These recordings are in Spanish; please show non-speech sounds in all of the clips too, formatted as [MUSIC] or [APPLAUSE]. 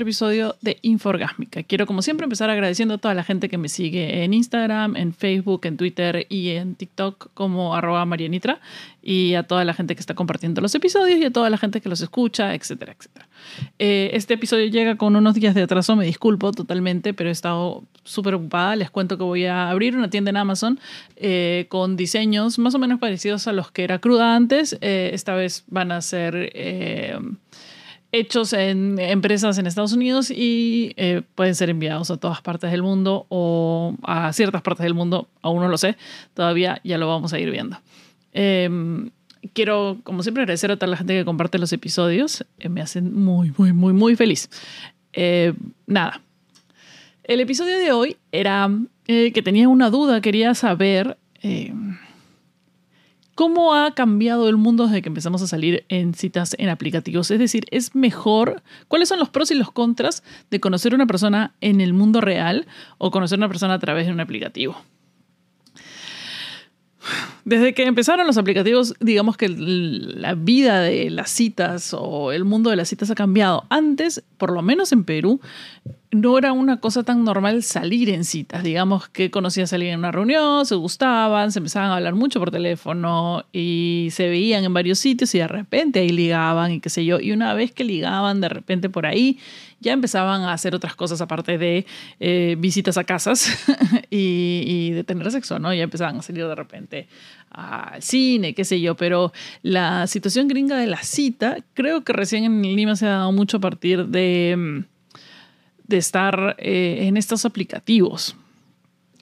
otro episodio de Inforgásmica. Quiero, como siempre, empezar agradeciendo a toda la gente que me sigue en Instagram, en Facebook, en Twitter y en TikTok como arroba marianitra y a toda la gente que está compartiendo los episodios y a toda la gente que los escucha, etcétera, etcétera. Eh, este episodio llega con unos días de atraso, me disculpo totalmente, pero he estado súper ocupada. Les cuento que voy a abrir una tienda en Amazon eh, con diseños más o menos parecidos a los que era cruda antes. Eh, esta vez van a ser hechos en empresas en Estados Unidos y eh, pueden ser enviados a todas partes del mundo o a ciertas partes del mundo, aún no lo sé, todavía ya lo vamos a ir viendo. Em, quiero, como siempre, agradecer a toda la gente que comparte los episodios, eh, me hacen muy, muy, muy, muy feliz. Eh, nada, el episodio de hoy era que tenía una duda, quería saber em, ¿Cómo ha cambiado el mundo desde que empezamos a salir en citas en aplicativos? Es decir, ¿es mejor? ¿Cuáles son los pros y los contras de conocer una persona en el mundo real o conocer a una persona a través de un aplicativo? Desde que empezaron los aplicativos, digamos que la vida de las citas o el mundo de las citas ha cambiado. Antes, por lo menos en Perú, no era una cosa tan normal salir en citas. Digamos que conocías a alguien en una reunión, se gustaban, se empezaban a hablar mucho por teléfono y se veían en varios sitios y de repente ahí ligaban y qué sé yo. Y una vez que ligaban de repente por ahí, ya empezaban a hacer otras cosas aparte de eh, visitas a casas [LAUGHS] y, y, de tener sexo, ¿no? Ya empezaban a salir de repente al cine, qué sé yo. Pero la situación gringa de la cita, creo que recién en Lima se ha dado mucho a partir de mm, de estar eh, en estos aplicativos.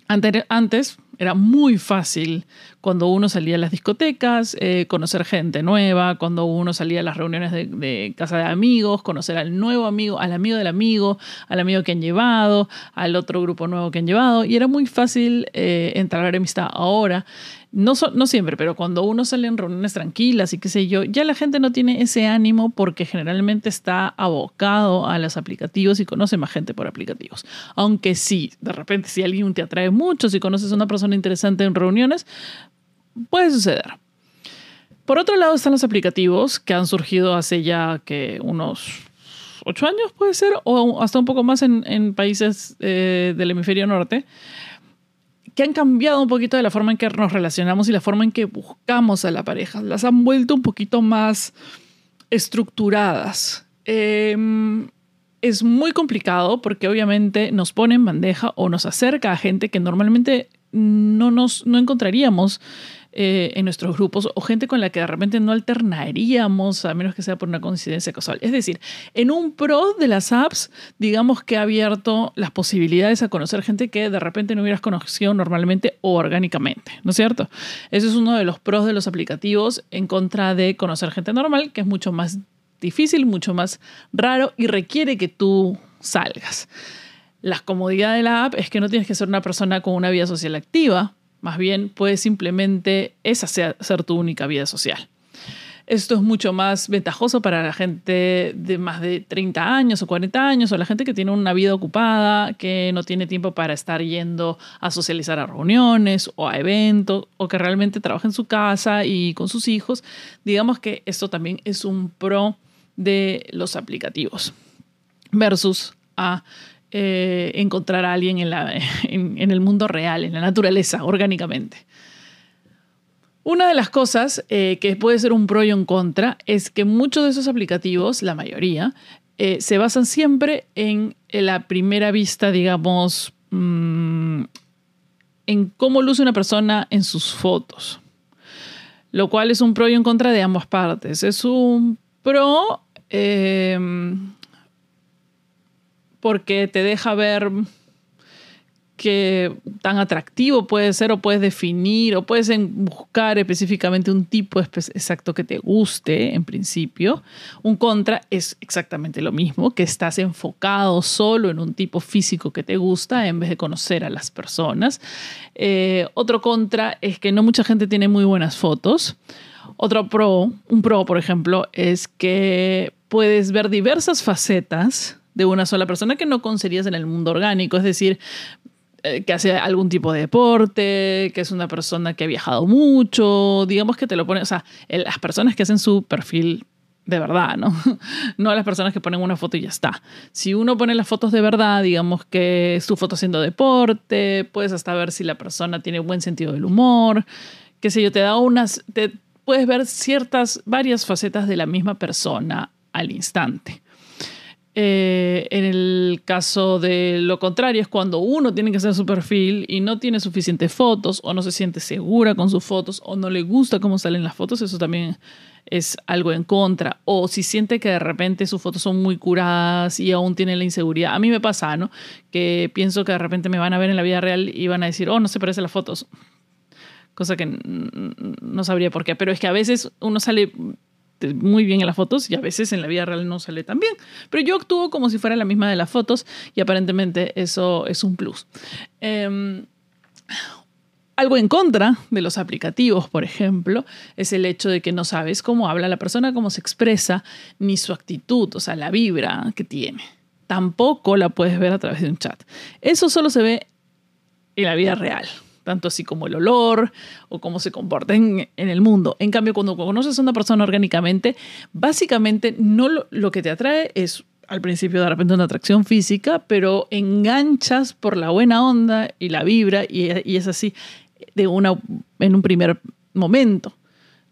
Antes era muy fácil cuando uno salía a las discotecas, eh, conocer gente nueva, cuando uno salía a las reuniones de, casa de amigos, conocer al nuevo amigo, al amigo del amigo, al amigo que han llevado, al otro grupo nuevo que han llevado. Y era muy fácil eh, entrar a amistad. Ahora no, no siempre, pero cuando uno sale en reuniones tranquilas y qué sé yo, ya la gente no tiene ese ánimo porque generalmente está abocado a los aplicativos y conoce más gente por aplicativos. Aunque sí, de repente si alguien te atrae mucho, si conoces a una persona interesante en reuniones, puede suceder. Por otro lado están los aplicativos que han surgido hace ya que unos ocho años puede ser, o hasta un poco más en, países eh, del hemisferio norte, que han cambiado un poquito de la forma en que nos relacionamos y la forma en que buscamos a la pareja. Las han vuelto un poquito más estructuradas. Em, es muy complicado porque obviamente nos pone en bandeja o nos acerca a gente que normalmente no nos no encontraríamos eh, en nuestros grupos o gente con la que de repente no alternaríamos, a menos que sea por una coincidencia casual. Es decir, en un pro de las apps, digamos que ha abierto las posibilidades a conocer gente que de repente no hubieras conocido normalmente o orgánicamente, ¿no es cierto? Ese es uno de los pros de los aplicativos en contra de conocer gente normal, que es mucho más difícil, mucho más raro y requiere que tú salgas. La comodidad de la app es que no tienes que ser una persona con una vida social activa, más bien, puedes simplemente esa ser, tu única vida social. Esto es mucho más ventajoso para la gente de más de 30 años o 40 años o la gente que tiene una vida ocupada, que no tiene tiempo para estar yendo a socializar a reuniones o a eventos o que realmente trabaja en su casa y con sus hijos. Digamos que esto también es un pro de los aplicativos versus a eh, encontrar a alguien en, la, [LAUGHS] en, el mundo real, en la naturaleza, orgánicamente. Una de las cosas eh, que puede ser un pro y un contra es que muchos de esos aplicativos, la mayoría, eh, se basan siempre en la primera vista, digamos, mm, en cómo luce una persona en sus fotos. Lo cual es un pro y un contra de ambas partes. Es un pro porque te deja ver qué tan atractivo puede ser o puedes definir o puedes buscar específicamente un tipo exacto que te guste en principio. Un contra es exactamente lo mismo, que estás enfocado solo en un tipo físico que te gusta en vez de conocer a las personas. Eh, otro contra es que no mucha gente tiene muy buenas fotos. Otro pro, un pro por ejemplo, es que puedes ver diversas facetas de una sola persona que no conseguirías en el mundo orgánico, es decir, eh, que hace algún tipo de deporte, que es una persona que ha viajado mucho, digamos que te lo pone, o sea, las personas que hacen su perfil de verdad, ¿no? [LAUGHS] No las personas que ponen una foto y ya está. Si uno pone las fotos de verdad, digamos que es tu foto haciendo deporte, puedes hasta ver si la persona tiene buen sentido del humor, qué sé yo, te da unas, te puedes ver ciertas, varias facetas de la misma persona al instante. Eh, en el caso de lo contrario, es cuando uno tiene que hacer su perfil y no tiene suficientes fotos o no se siente segura con sus fotos o no le gusta cómo salen las fotos, eso también es algo en contra. O si siente que de repente sus fotos son muy curadas y aún tiene la inseguridad. A mí me pasa, ¿no? Que pienso que de repente me van a ver en la vida real y van a decir, oh, no se parecen las fotos. Cosa que no sabría por qué. Pero es que a veces uno sale muy bien en las fotos y a veces en la vida real no sale tan bien. Pero yo actúo como si fuera la misma de las fotos y aparentemente eso es un plus. Em, algo en contra de los aplicativos, por ejemplo, es el hecho de que no sabes cómo habla la persona, cómo se expresa, ni su actitud, o sea, la vibra que tiene. Tampoco la puedes ver a través de un chat. Eso solo se ve en la vida real tanto así como el olor o cómo se comporta en, el mundo. En cambio, cuando conoces a una persona orgánicamente, básicamente no lo, que te atrae es al principio de repente una atracción física, pero enganchas por la buena onda y la vibra y, es así de una, en un primer momento.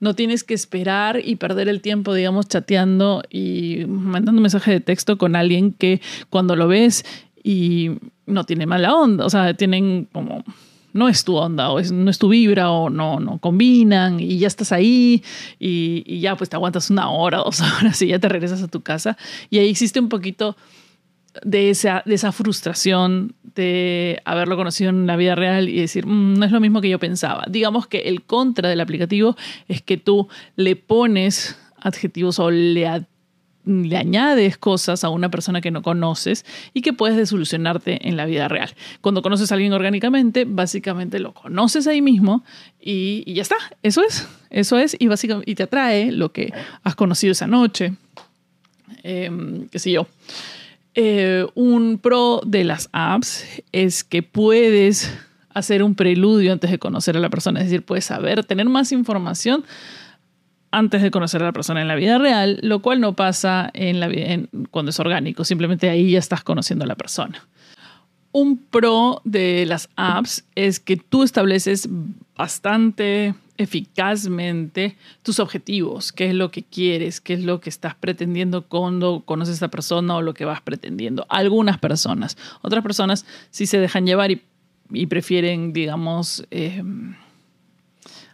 No tienes que esperar y perder el tiempo, digamos, chateando y mandando un mensaje de texto con alguien que cuando lo ves y no tiene mala onda, o sea, tienen como no es tu onda o no es tu vibra o no, no combinan y ya estás ahí y, ya pues te aguantas una hora, [LAUGHS] dos horas y ya te regresas a tu casa. Y ahí existe un poquito de esa, de esa frustración de haberlo conocido en la vida real y decir, mm, no es lo mismo que yo pensaba. Digamos que el contra del aplicativo es que tú le pones adjetivos o le le añades cosas a una persona que no conoces y que puedes desolucionarte en la vida real. Cuando conoces a alguien orgánicamente, básicamente lo conoces ahí mismo y, ya está. Eso es. Eso es. Y, básicamente, y te atrae lo que has conocido esa noche. Em, qué sé yo. Eh, un pro de las apps es que puedes hacer un preludio antes de conocer a la persona, es decir, puedes saber, tener más información antes de conocer a la persona en la vida real, lo cual no pasa cuando es orgánico, simplemente ahí ya estás conociendo a la persona. Un pro de las apps es que tú estableces bastante eficazmente tus objetivos, qué es lo que quieres, qué es lo que estás pretendiendo cuando conoces a esa persona o lo que vas pretendiendo. Algunas personas, otras personas sí se dejan llevar y, prefieren, digamos, eh,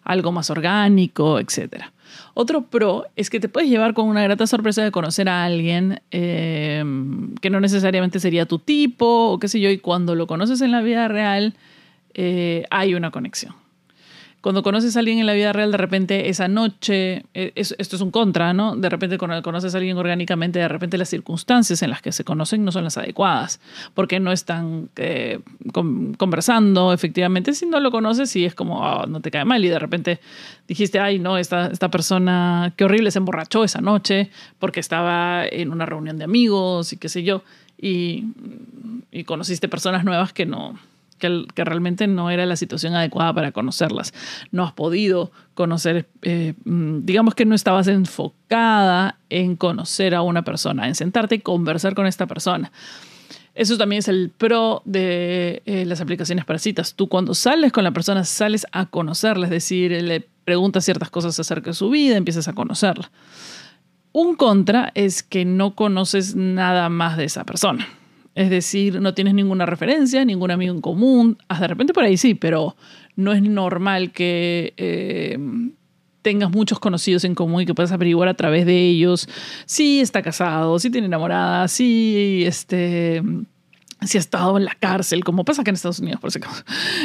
algo más orgánico, etcétera. Otro pro es que te puedes llevar con una grata sorpresa de conocer a alguien eh, que no necesariamente sería tu tipo o qué sé yo, y cuando lo conoces en la vida real eh, hay una conexión cuando conoces a alguien en la vida real, de repente esa noche, eh, esto es un contra, ¿no? De repente cuando conoces a alguien orgánicamente, de repente las circunstancias en las que se conocen no son las adecuadas, porque no están eh, conversando efectivamente. Si no lo conoces, y es como, oh, no te cae mal, y de repente dijiste, ay, no, esta, esta persona, qué horrible, se emborrachó esa noche porque estaba en una reunión de amigos y qué sé yo, y, y conociste personas nuevas que no que, realmente no era la situación adecuada para conocerlas. No has podido conocer, eh, mm, digamos que no estabas enfocada en conocer a una persona, en sentarte y conversar con esta persona. Eso también es el pro de eh, las aplicaciones para citas. Tú cuando sales con la persona, sales a conocerla, es decir, le preguntas ciertas cosas acerca de su vida, empiezas a conocerla. Un contra es que no conoces nada más de esa persona. Es decir, no tienes ninguna referencia, ningún amigo en común. Hasta de repente por ahí sí, pero no es normal que eh, tengas muchos conocidos en común y que puedas averiguar a través de ellos si está casado, si tiene enamorada, si este si ha estado en la cárcel, como pasa acá en Estados Unidos, por ese caso.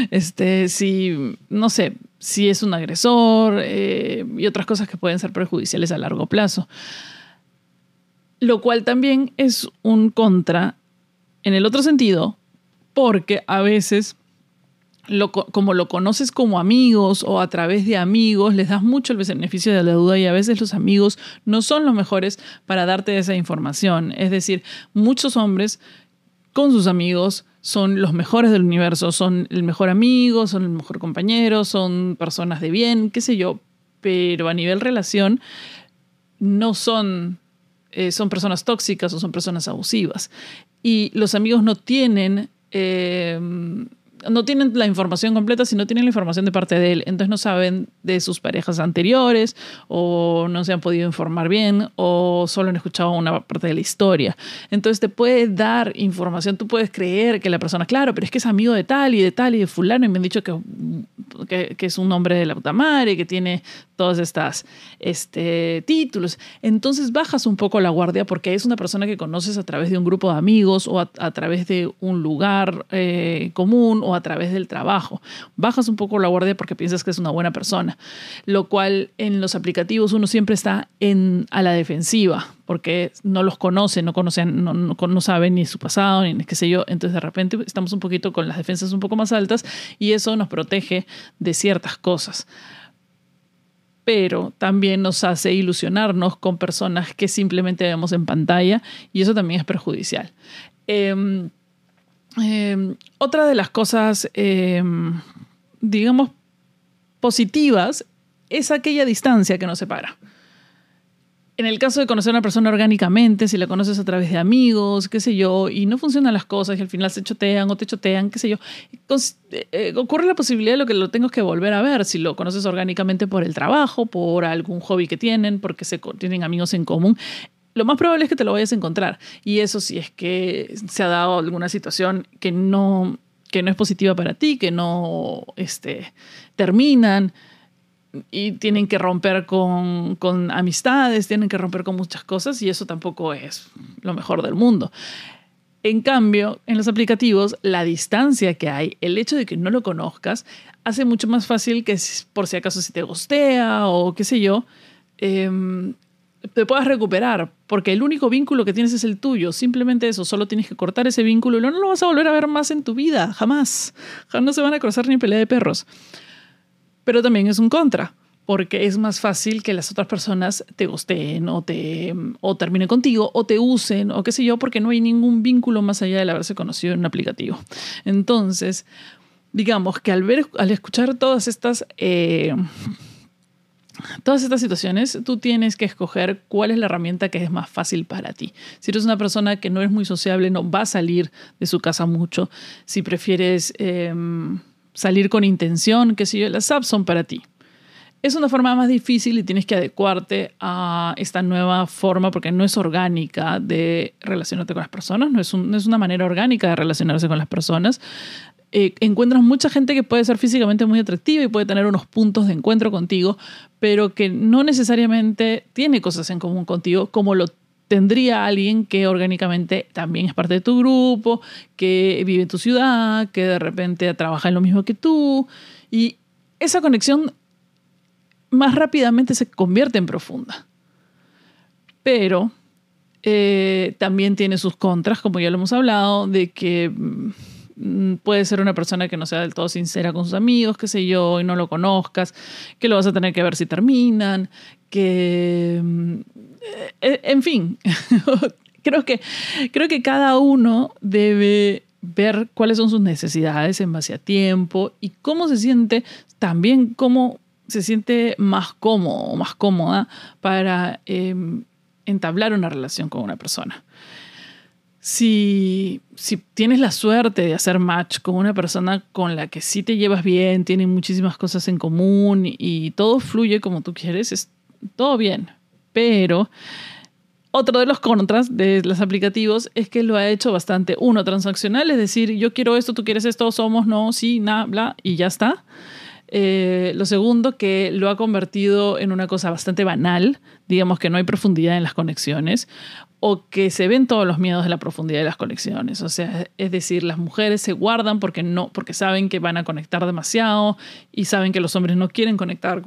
Este, si, no sé, si es un agresor eh, y otras cosas que pueden ser perjudiciales a largo plazo. Lo cual también es un contra en el otro sentido, porque a veces, como lo conoces como amigos o a través de amigos, les das mucho el beneficio de la duda y a veces los amigos no son los mejores para darte esa información. Es decir, muchos hombres con sus amigos son los mejores del universo, son el mejor amigo, son el mejor compañero, son personas de bien, qué sé yo, pero a nivel relación no son, eh, son personas tóxicas o son personas abusivas. Y los amigos no tienen eh, no tienen la información completa, sino tienen la información de parte de él. Entonces no saben de sus parejas anteriores o no se han podido informar bien o solo han escuchado una parte de la historia. Entonces te puede dar información, tú puedes creer que la persona, claro, pero es que es amigo de tal y de tal y de fulano y me han dicho que, que, es un hombre de la puta madre, que tiene todos estos este, títulos. Entonces bajas un poco la guardia porque es una persona que conoces a través de un grupo de amigos o a, través de un lugar eh, común o a través del trabajo. Bajas un poco la guardia porque piensas que es una buena persona, lo cual en los aplicativos uno siempre está en, a la defensiva porque no los conoce, no conocen, no, no, saben ni su pasado, ni qué sé yo. Entonces de repente estamos un poquito con las defensas un poco más altas y eso nos protege de ciertas cosas pero también nos hace ilusionarnos con personas que simplemente vemos en pantalla y eso también es perjudicial. Em, em, otra de las cosas, em, digamos, positivas es aquella distancia que nos separa en el caso de conocer a una persona orgánicamente, si la conoces a través de amigos, qué sé yo, y no funcionan las cosas y al final se chotean o te chotean, qué sé yo, eh, eh, ocurre la posibilidad de lo que lo tengas que volver a ver si lo conoces orgánicamente por el trabajo, por algún hobby que tienen, porque se, tienen amigos en común. Lo más probable es que te lo vayas a encontrar. Y eso si es que se ha dado alguna situación que no, que no es positiva para ti, que no este, terminan y tienen que romper con, con, amistades, tienen que romper con muchas cosas y eso tampoco es lo mejor del mundo. En cambio, en los aplicativos, la distancia que hay, el hecho de que no lo conozcas, hace mucho más fácil que por si acaso si te gustea o qué sé yo, em, te puedas recuperar, porque el único vínculo que tienes es el tuyo. Simplemente eso, solo tienes que cortar ese vínculo y no lo vas a volver a ver más en tu vida, jamás. No se van a cruzar ni pelea de perros pero también es un contra, porque es más fácil que las otras personas te gusten o, te, o terminen contigo o te usen o qué sé yo, porque no hay ningún vínculo más allá de haberse conocido en un aplicativo. Entonces, digamos que al, ver, al escuchar todas estas... Eh, todas estas situaciones, tú tienes que escoger cuál es la herramienta que es más fácil para ti. Si eres una persona que no es muy sociable, no va a salir de su casa mucho. Si prefieres em, salir con intención, qué sé yo, las apps son para ti. Es una forma más difícil y tienes que adecuarte a esta nueva forma porque no es orgánica de relacionarte con las personas, no es, es una manera orgánica de relacionarse con las personas. Eh, encuentras mucha gente que puede ser físicamente muy atractiva y puede tener unos puntos de encuentro contigo, pero que no necesariamente tiene cosas en común contigo como lo tendría alguien que orgánicamente también es parte de tu grupo, que vive en tu ciudad, que de repente trabaja en lo mismo que tú. Y esa conexión más rápidamente se convierte en profunda. Pero eh, también tiene sus contras, como ya lo hemos hablado, de que mm, puede ser una persona que no sea del todo sincera con sus amigos, qué sé yo, y no lo conozcas, que lo vas a tener que ver si terminan, que mm, eh, en fin, [LAUGHS] creo que, creo que cada uno debe ver cuáles son sus necesidades en base a tiempo y cómo se siente, también cómo se siente más cómodo o más cómoda para em, entablar una relación con una persona. Si, tienes la suerte de hacer match con una persona con la que sí te llevas bien, tienen muchísimas cosas en común y todo fluye como tú quieres, es todo bien pero otro de los contras de los aplicativos es que lo ha hecho bastante, uno, transaccional, es decir, yo quiero esto, tú quieres esto, somos, no, sí, nada, bla, y ya está. Eh, lo segundo, que lo ha convertido en una cosa bastante banal, digamos que no hay profundidad en las conexiones, o que se ven todos los miedos de la profundidad de las conexiones. O sea, es decir, las mujeres se guardan porque no, porque saben que van a conectar demasiado y saben que los hombres no quieren conectar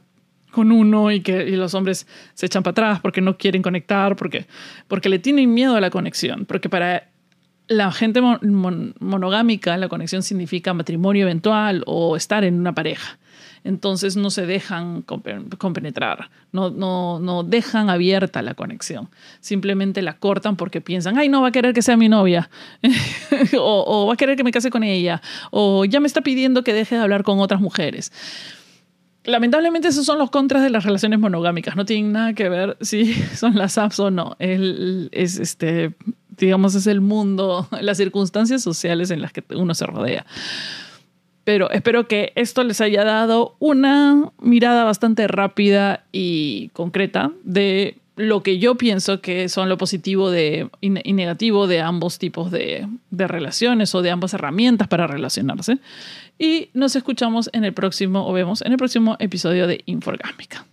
con uno y que los hombres se echan para atrás porque no quieren conectar, porque, porque le tienen miedo a la conexión, porque para la gente monogámica la conexión significa matrimonio eventual o estar en una pareja. Entonces no se dejan compenetrar, no, no, no dejan abierta la conexión. Simplemente la cortan porque piensan, ay, no va a querer que sea mi novia, [LAUGHS] o, va a querer que me case con ella, o ya me está pidiendo que deje de hablar con otras mujeres. lamentablemente esos son los contras de las relaciones monogámicas. No tienen nada que ver si [LAUGHS] son las apps o no. Es este, digamos, es el mundo, las circunstancias sociales en las que uno se rodea. Pero espero que esto les haya dado una mirada bastante rápida y concreta de lo que yo pienso que son lo positivo de, y negativo de ambos tipos de, de relaciones o de ambas herramientas para relacionarse. Y nos escuchamos en el próximo, o vemos en el próximo episodio de Inforgámica.